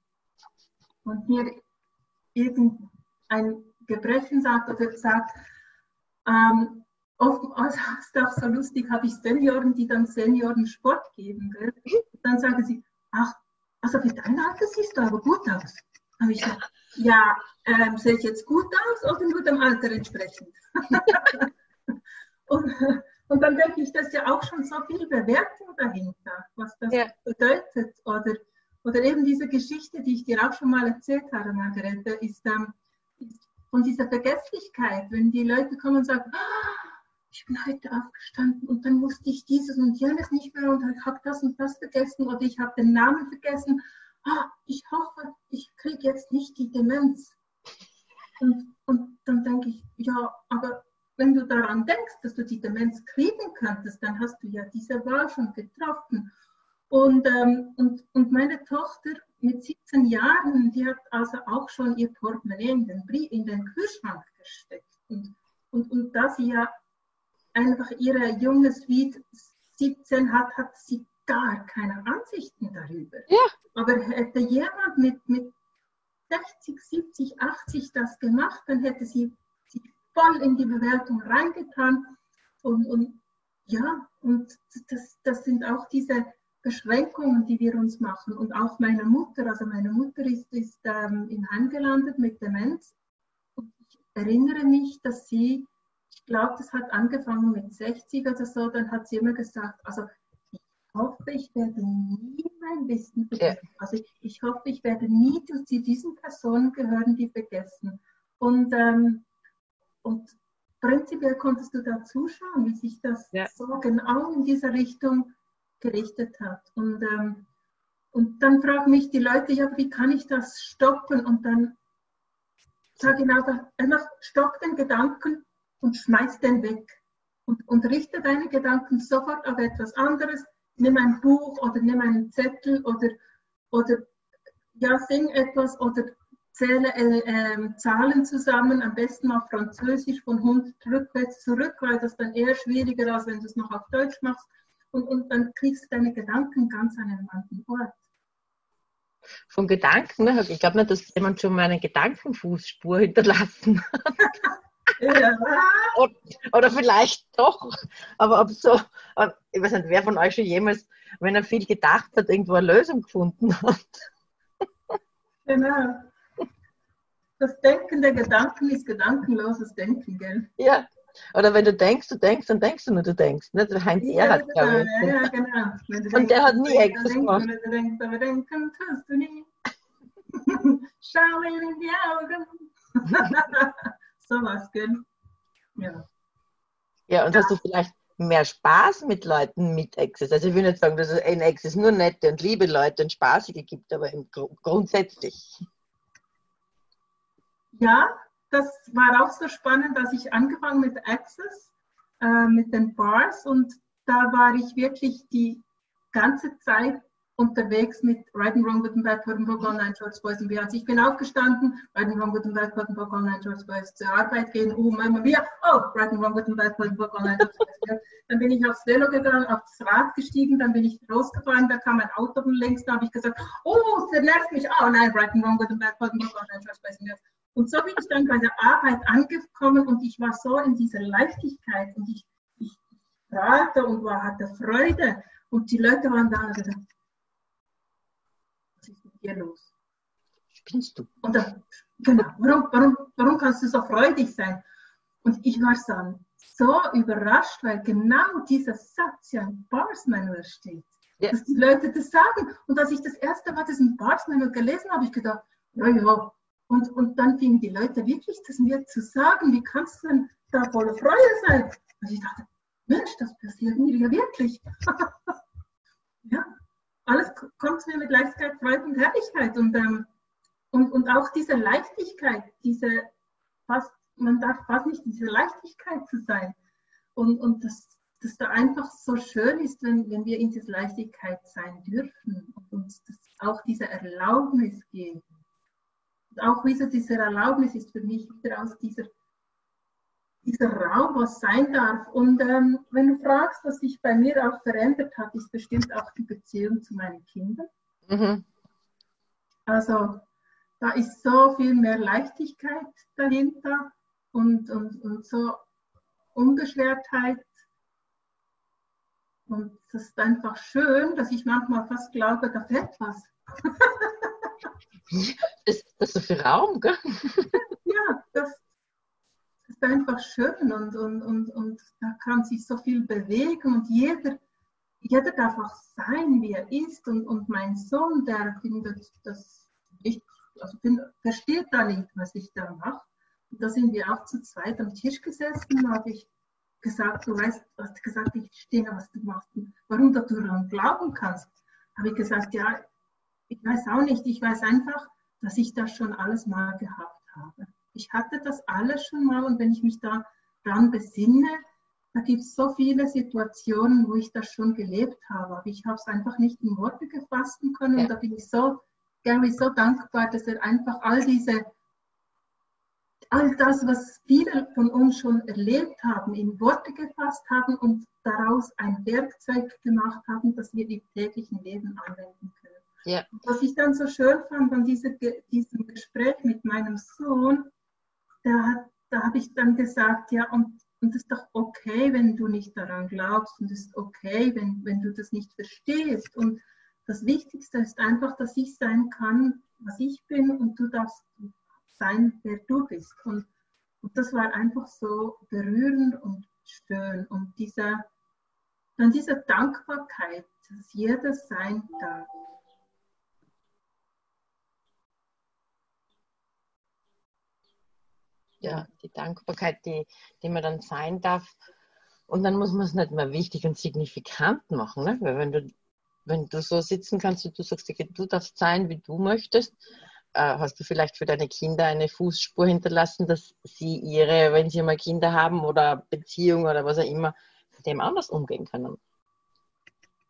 [SPEAKER 3] und mir irgendein Gebrechen sagt oder sagt, ähm, oft, also *laughs* ist auch so lustig, habe ich Senioren, die dann Senioren Sport geben. Gell? Dann sagen sie, ach, also für dein Alter siehst du aber gut aus. Habe ich gesagt, ja, ähm, sehe ich jetzt gut aus oder nur dem Alter entsprechend? *laughs* *laughs* und, und dann denke ich, das ist ja auch schon so viel Bewertung dahinter, was das ja. bedeutet. Oder, oder eben diese Geschichte, die ich dir auch schon mal erzählt habe, Margarete, ist ähm, von dieser Vergesslichkeit, wenn die Leute kommen und sagen, ah, ich bin heute aufgestanden und dann wusste ich dieses und jenes nicht mehr und ich habe das und das vergessen oder ich habe den Namen vergessen. Ah, ich hoffe, ich kriege jetzt nicht die Demenz. Und, und dann denke ich, ja, aber wenn du daran denkst, dass du die Demenz kriegen könntest, dann hast du ja diese Wahl schon getroffen. Und, ähm, und, und meine Tochter mit 17 Jahren, die hat also auch schon ihr Portemonnaie in den, in den Kühlschrank gesteckt. Und, und, und da sie ja einfach ihre junge Suite 17 hat, hat sie gar keine Ansichten darüber. Ja. Aber hätte jemand mit, mit 60, 70, 80 das gemacht, dann hätte sie voll in die Bewertung reingetan. Und, und ja, und das, das sind auch diese Beschränkungen, die wir uns machen. Und auch meine Mutter, also meine Mutter ist, ist ähm, im Heim gelandet mit Demenz. Und ich erinnere mich, dass sie ich glaube, das hat angefangen mit 60 oder so, dann hat sie immer gesagt, also ich hoffe, ich werde nie mein Wissen vergessen. Ja. Also ich, ich, hoffe, ich werde nie zu diesen Personen gehören, die vergessen. Und, ähm, und prinzipiell konntest du da zuschauen, wie sich das ja. so genau in dieser Richtung gerichtet hat. Und, ähm, und dann fragen mich die Leute, ja, wie kann ich das stoppen? Und dann sage ich einfach, einfach stopp den Gedanken, und schmeiß den weg. Und, und richte deine Gedanken sofort auf etwas anderes. Nimm ein Buch oder nimm einen Zettel oder, oder ja, sing etwas oder zähle äh, äh, Zahlen zusammen, am besten auf Französisch von 100 rückwärts zurück, weil das dann eher schwieriger, als wenn du es noch auf Deutsch machst. Und, und dann kriegst du deine Gedanken ganz an einem anderen Ort.
[SPEAKER 2] Von Gedanken, ne? ich glaube nicht, dass jemand schon mal eine Gedankenfußspur hinterlassen hat. Ja. oder, oder, vielleicht doch, aber ob so, ich weiß nicht, wer von euch schon jemals, wenn er viel gedacht hat, irgendwo eine Lösung gefunden hat.
[SPEAKER 3] Genau. Das Denken der Gedanken ist gedankenloses Denken, gell?
[SPEAKER 2] Ja. Oder wenn du denkst, du denkst, dann denkst du nur, du denkst. Ne? Der Heinz ja, Erhard,
[SPEAKER 3] genau, glaube ich. Ja, genau.
[SPEAKER 2] Und denkst, der hat nie Exos gemacht.
[SPEAKER 3] Du denkst, aber denken tust du nie. *laughs* Schau mir in die Augen. *laughs* sowas, gell? Ja.
[SPEAKER 2] Ja, und ja. hast du vielleicht mehr Spaß mit Leuten mit Access? Also ich will nicht sagen, dass es in Access nur nette und liebe Leute und spaßige gibt, aber grundsätzlich.
[SPEAKER 3] Ja, das war auch so spannend, dass ich angefangen mit Access, äh, mit den Bars und da war ich wirklich die ganze Zeit unterwegs mit Right and Wrong Gutenberg, Württemberg Online Church Boys und BHC. Ich bin aufgestanden, Right and Wrong Gutenberg, Württemberg Online Church Boys zur Arbeit gehen, oh, Mama Mia, oh, Right and Wrong Gutenberg, Württemberg Online Church Boys. Dann bin ich aufs Velo gegangen, aufs Rad gestiegen, dann bin ich rausgefahren, da kam ein Auto von links, da habe ich gesagt, oh, der nervt mich, oh nein, Right and Wrong Gutenberg, Württemberg Online Church Boys. Und so bin ich dann bei der Arbeit angekommen und ich war so in dieser Leichtigkeit und ich, ich strahlte und war, hatte Freude und die Leute waren da und gesagt, hier los?
[SPEAKER 2] Spinnst du?
[SPEAKER 3] Und dann, genau, warum, warum, warum kannst du so freudig sein? Und ich war dann so überrascht, weil genau dieser Satz ja im Bars Manual steht. Ja. Dass die Leute das sagen. Und als ich das erste Mal diesen Bars Manual gelesen habe, ich gedacht, ja, ja. Und, und dann fingen die Leute wirklich das mir zu sagen, wie kannst du denn da voller Freude sein? Und ich dachte, Mensch, das passiert mir ja wirklich. *laughs* ja alles kommt mir mit Leichtigkeit, Freude und Herrlichkeit. Und, ähm, und, und auch diese Leichtigkeit, diese fast, man darf fast nicht diese Leichtigkeit zu sein. Und, und das, das da einfach so schön ist, wenn, wenn wir in dieser Leichtigkeit sein dürfen und uns auch diese Erlaubnis geben. Und auch wieder diese Erlaubnis ist für mich wieder aus dieser dieser Raum, was sein darf. Und ähm, wenn du fragst, was sich bei mir auch verändert hat, ist bestimmt auch die Beziehung zu meinen Kindern. Mhm. Also da ist so viel mehr Leichtigkeit dahinter und, und, und so Unbeschwertheit. Und das ist einfach schön, dass ich manchmal fast glaube, da fehlt was. *laughs*
[SPEAKER 2] ist das so viel Raum, gell?
[SPEAKER 3] ja, das, ist einfach schön und, und, und, und da kann sich so viel bewegen und jeder, jeder darf auch sein, wie er ist. Und, und mein Sohn, der findet das nicht, also find, versteht da nicht, was ich da mache. Und da sind wir auch zu zweit am Tisch gesessen habe ich gesagt, du weißt, hast gesagt, ich verstehe, was du machst, warum du daran glauben kannst. Habe ich gesagt, ja, ich weiß auch nicht, ich weiß einfach, dass ich das schon alles mal gehabt habe ich hatte das alles schon mal und wenn ich mich daran besinne, da gibt es so viele Situationen, wo ich das schon gelebt habe, aber ich habe es einfach nicht in Worte gefasst können ja. und da bin ich so, Gary, so dankbar, dass er einfach all diese, all das, was viele von uns schon erlebt haben, in Worte gefasst haben und daraus ein Werkzeug gemacht haben, das wir im täglichen Leben anwenden. Ja. Was ich dann so schön fand an dieser, diesem Gespräch mit meinem Sohn, da, da habe ich dann gesagt, ja, und, und das ist doch okay, wenn du nicht daran glaubst und es ist okay, wenn, wenn du das nicht verstehst. Und das Wichtigste ist einfach, dass ich sein kann, was ich bin und du darfst sein, wer du bist. Und, und das war einfach so berührend und schön. Und dieser, dann diese Dankbarkeit, dass jeder sein darf.
[SPEAKER 2] Ja, die Dankbarkeit, die, die man dann sein darf. Und dann muss man es nicht mehr wichtig und signifikant machen, ne? weil wenn du, wenn du so sitzen kannst und du sagst, du darfst sein, wie du möchtest, äh, hast du vielleicht für deine Kinder eine Fußspur hinterlassen, dass sie ihre, wenn sie mal Kinder haben oder Beziehung oder was auch immer, mit dem anders umgehen können.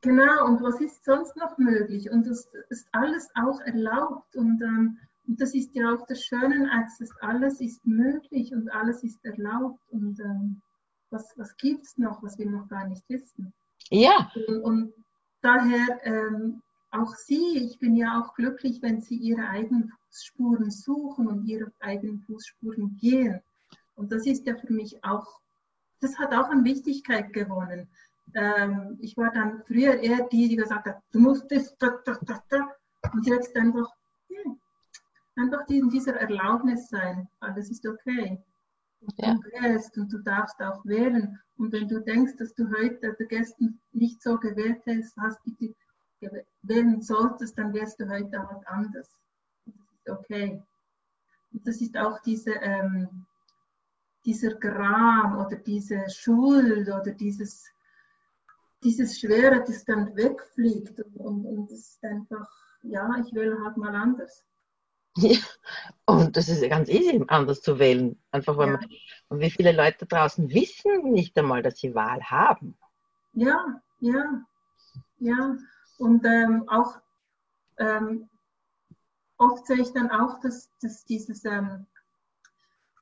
[SPEAKER 3] Genau, und was ist sonst noch möglich? Und das ist alles auch erlaubt. Und ähm, und das ist ja auch das Schöne, dass alles ist möglich und alles ist erlaubt. Und ähm, was, was gibt es noch, was wir noch gar nicht wissen?
[SPEAKER 2] Ja.
[SPEAKER 3] Und, und daher ähm, auch Sie, ich bin ja auch glücklich, wenn Sie Ihre eigenen Fußspuren suchen und Ihre eigenen Fußspuren gehen. Und das ist ja für mich auch, das hat auch an Wichtigkeit gewonnen. Ähm, ich war dann früher eher die, die gesagt hat, du musst das, da, da, da, da. Und jetzt einfach, hm, einfach in dieser Erlaubnis sein, alles ist okay. Ja. Du wählst und du darfst auch wählen. Und wenn du denkst, dass du heute gestern nicht so gewählt hast, wie du wählen solltest, dann wärst du heute auch anders. Das ist okay. Und das ist auch diese, ähm, dieser Gram oder diese Schuld oder dieses, dieses Schwere, das dann wegfliegt. Und, und das ist einfach, ja, ich will halt mal anders.
[SPEAKER 2] Ja, und das ist ja ganz easy, anders zu wählen. Einfach weil ja. man, und wie viele Leute draußen wissen nicht einmal, dass sie Wahl haben.
[SPEAKER 3] Ja, ja, ja. Und ähm, auch ähm, oft sehe ich dann auch, dass, dass dieses ähm,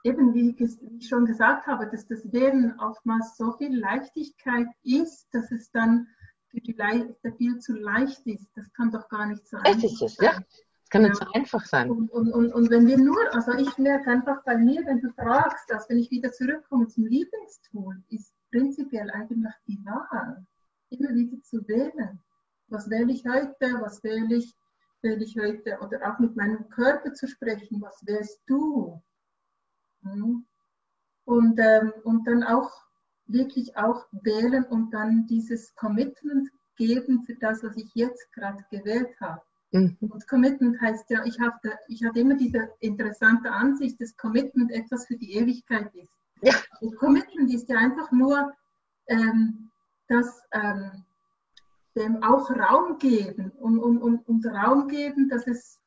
[SPEAKER 3] eben wie ich schon gesagt habe, dass das Wählen oftmals so viel Leichtigkeit ist, dass es dann für die Le viel zu leicht ist. Das kann doch gar nicht so
[SPEAKER 2] einfach ist es, sein. Ja. Das kann nicht ja. so einfach sein.
[SPEAKER 3] Und, und, und, und, wenn wir nur, also ich merke einfach bei mir, wenn du fragst, dass wenn ich wieder zurückkomme zum Lieblingstool, ist prinzipiell eigentlich die Wahl. Immer wieder zu wählen. Was wähle ich heute? Was wähle ich, wähle ich heute? Oder auch mit meinem Körper zu sprechen. Was wählst du? Hm. Und, ähm, und dann auch wirklich auch wählen und dann dieses Commitment geben für das, was ich jetzt gerade gewählt habe. Mhm. Und Commitment heißt ja, ich, habe, ich hatte immer diese interessante Ansicht, dass Commitment etwas für die Ewigkeit ist. Ja. Und Commitment ist ja einfach nur ähm, das ähm, dem auch Raum geben und, und, und, und Raum geben, dass es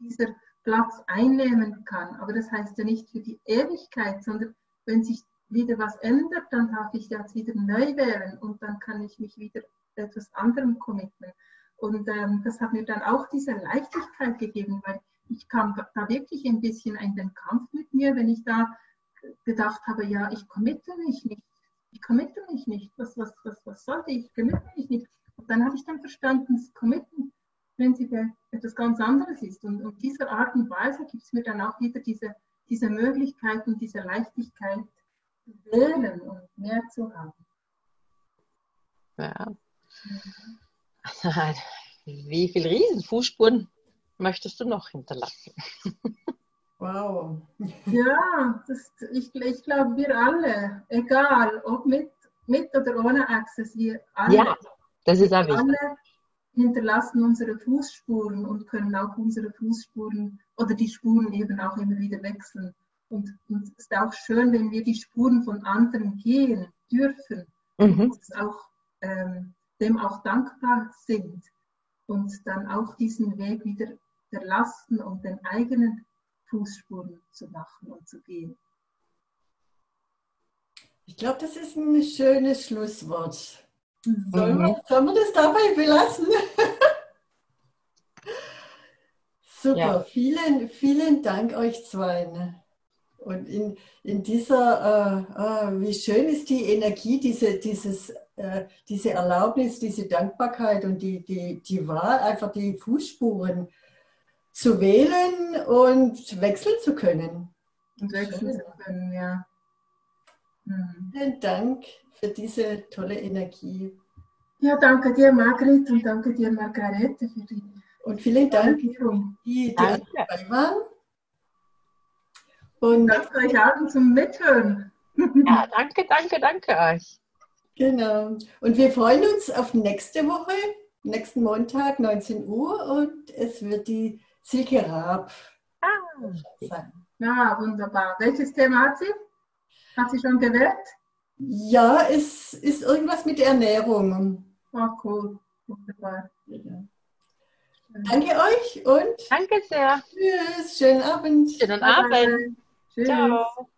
[SPEAKER 3] dieser Platz einnehmen kann. Aber das heißt ja nicht für die Ewigkeit, sondern wenn sich wieder was ändert, dann darf ich jetzt wieder neu wählen und dann kann ich mich wieder etwas anderem committen. Und ähm, das hat mir dann auch diese Leichtigkeit gegeben, weil ich kam da wirklich ein bisschen in den Kampf mit mir, wenn ich da gedacht habe, ja, ich committe mich nicht. Ich committe mich nicht. Was, was, was, was sollte ich? Ich committe mich nicht. Und dann habe ich dann verstanden, das Committen prinzipiell etwas ganz anderes ist. Und, und dieser Art und Weise gibt es mir dann auch wieder diese, diese Möglichkeit und diese Leichtigkeit zu wählen und mehr zu haben.
[SPEAKER 2] Ja. Also, *laughs* wie viele Riesenfußspuren möchtest du noch hinterlassen?
[SPEAKER 3] Wow. *laughs* Ja, das, ich, ich glaube, wir alle, egal ob mit, mit oder ohne Access, wir alle,
[SPEAKER 2] ja, das ist auch wichtig. alle
[SPEAKER 3] hinterlassen unsere Fußspuren und können auch unsere Fußspuren oder die Spuren eben auch immer wieder wechseln. Und, und es ist auch schön, wenn wir die Spuren von anderen gehen dürfen mhm. und auch, ähm, dem auch dankbar sind und dann auch diesen Weg wieder verlassen und den eigenen Fußspuren zu machen und zu gehen.
[SPEAKER 1] Ich glaube, das ist ein schönes Schlusswort. Sollen, wir, mhm. sollen wir das dabei belassen? *laughs* Super, ja. vielen, vielen Dank euch zwei. Ne? Und in, in dieser, äh, äh, wie schön ist die Energie, diese, dieses, diese Erlaubnis, diese Dankbarkeit und die, die, die Wahl, einfach die Fußspuren zu wählen und wechseln zu können.
[SPEAKER 3] Und wechseln zu können, ja.
[SPEAKER 1] Mhm. Vielen Dank für diese tolle Energie.
[SPEAKER 3] Ja, danke dir, Margret, und danke dir, Margarete, für die
[SPEAKER 1] Und vielen Dank, die, die dabei waren.
[SPEAKER 3] Und danke euch allen zum Mithören.
[SPEAKER 2] Ja, danke, danke, danke euch.
[SPEAKER 1] Genau. Und wir freuen uns auf nächste Woche, nächsten Montag, 19 Uhr. Und es wird die Silke Raab ah,
[SPEAKER 3] sein. Ja, wunderbar. Welches Thema hat sie? Hat sie schon gewählt?
[SPEAKER 1] Ja, es ist irgendwas mit Ernährung.
[SPEAKER 3] Ah, cool. Wunderbar.
[SPEAKER 1] Danke euch und
[SPEAKER 2] danke sehr.
[SPEAKER 1] Tschüss, schönen Abend.
[SPEAKER 2] Schönen Abend. Tschüss. Ciao.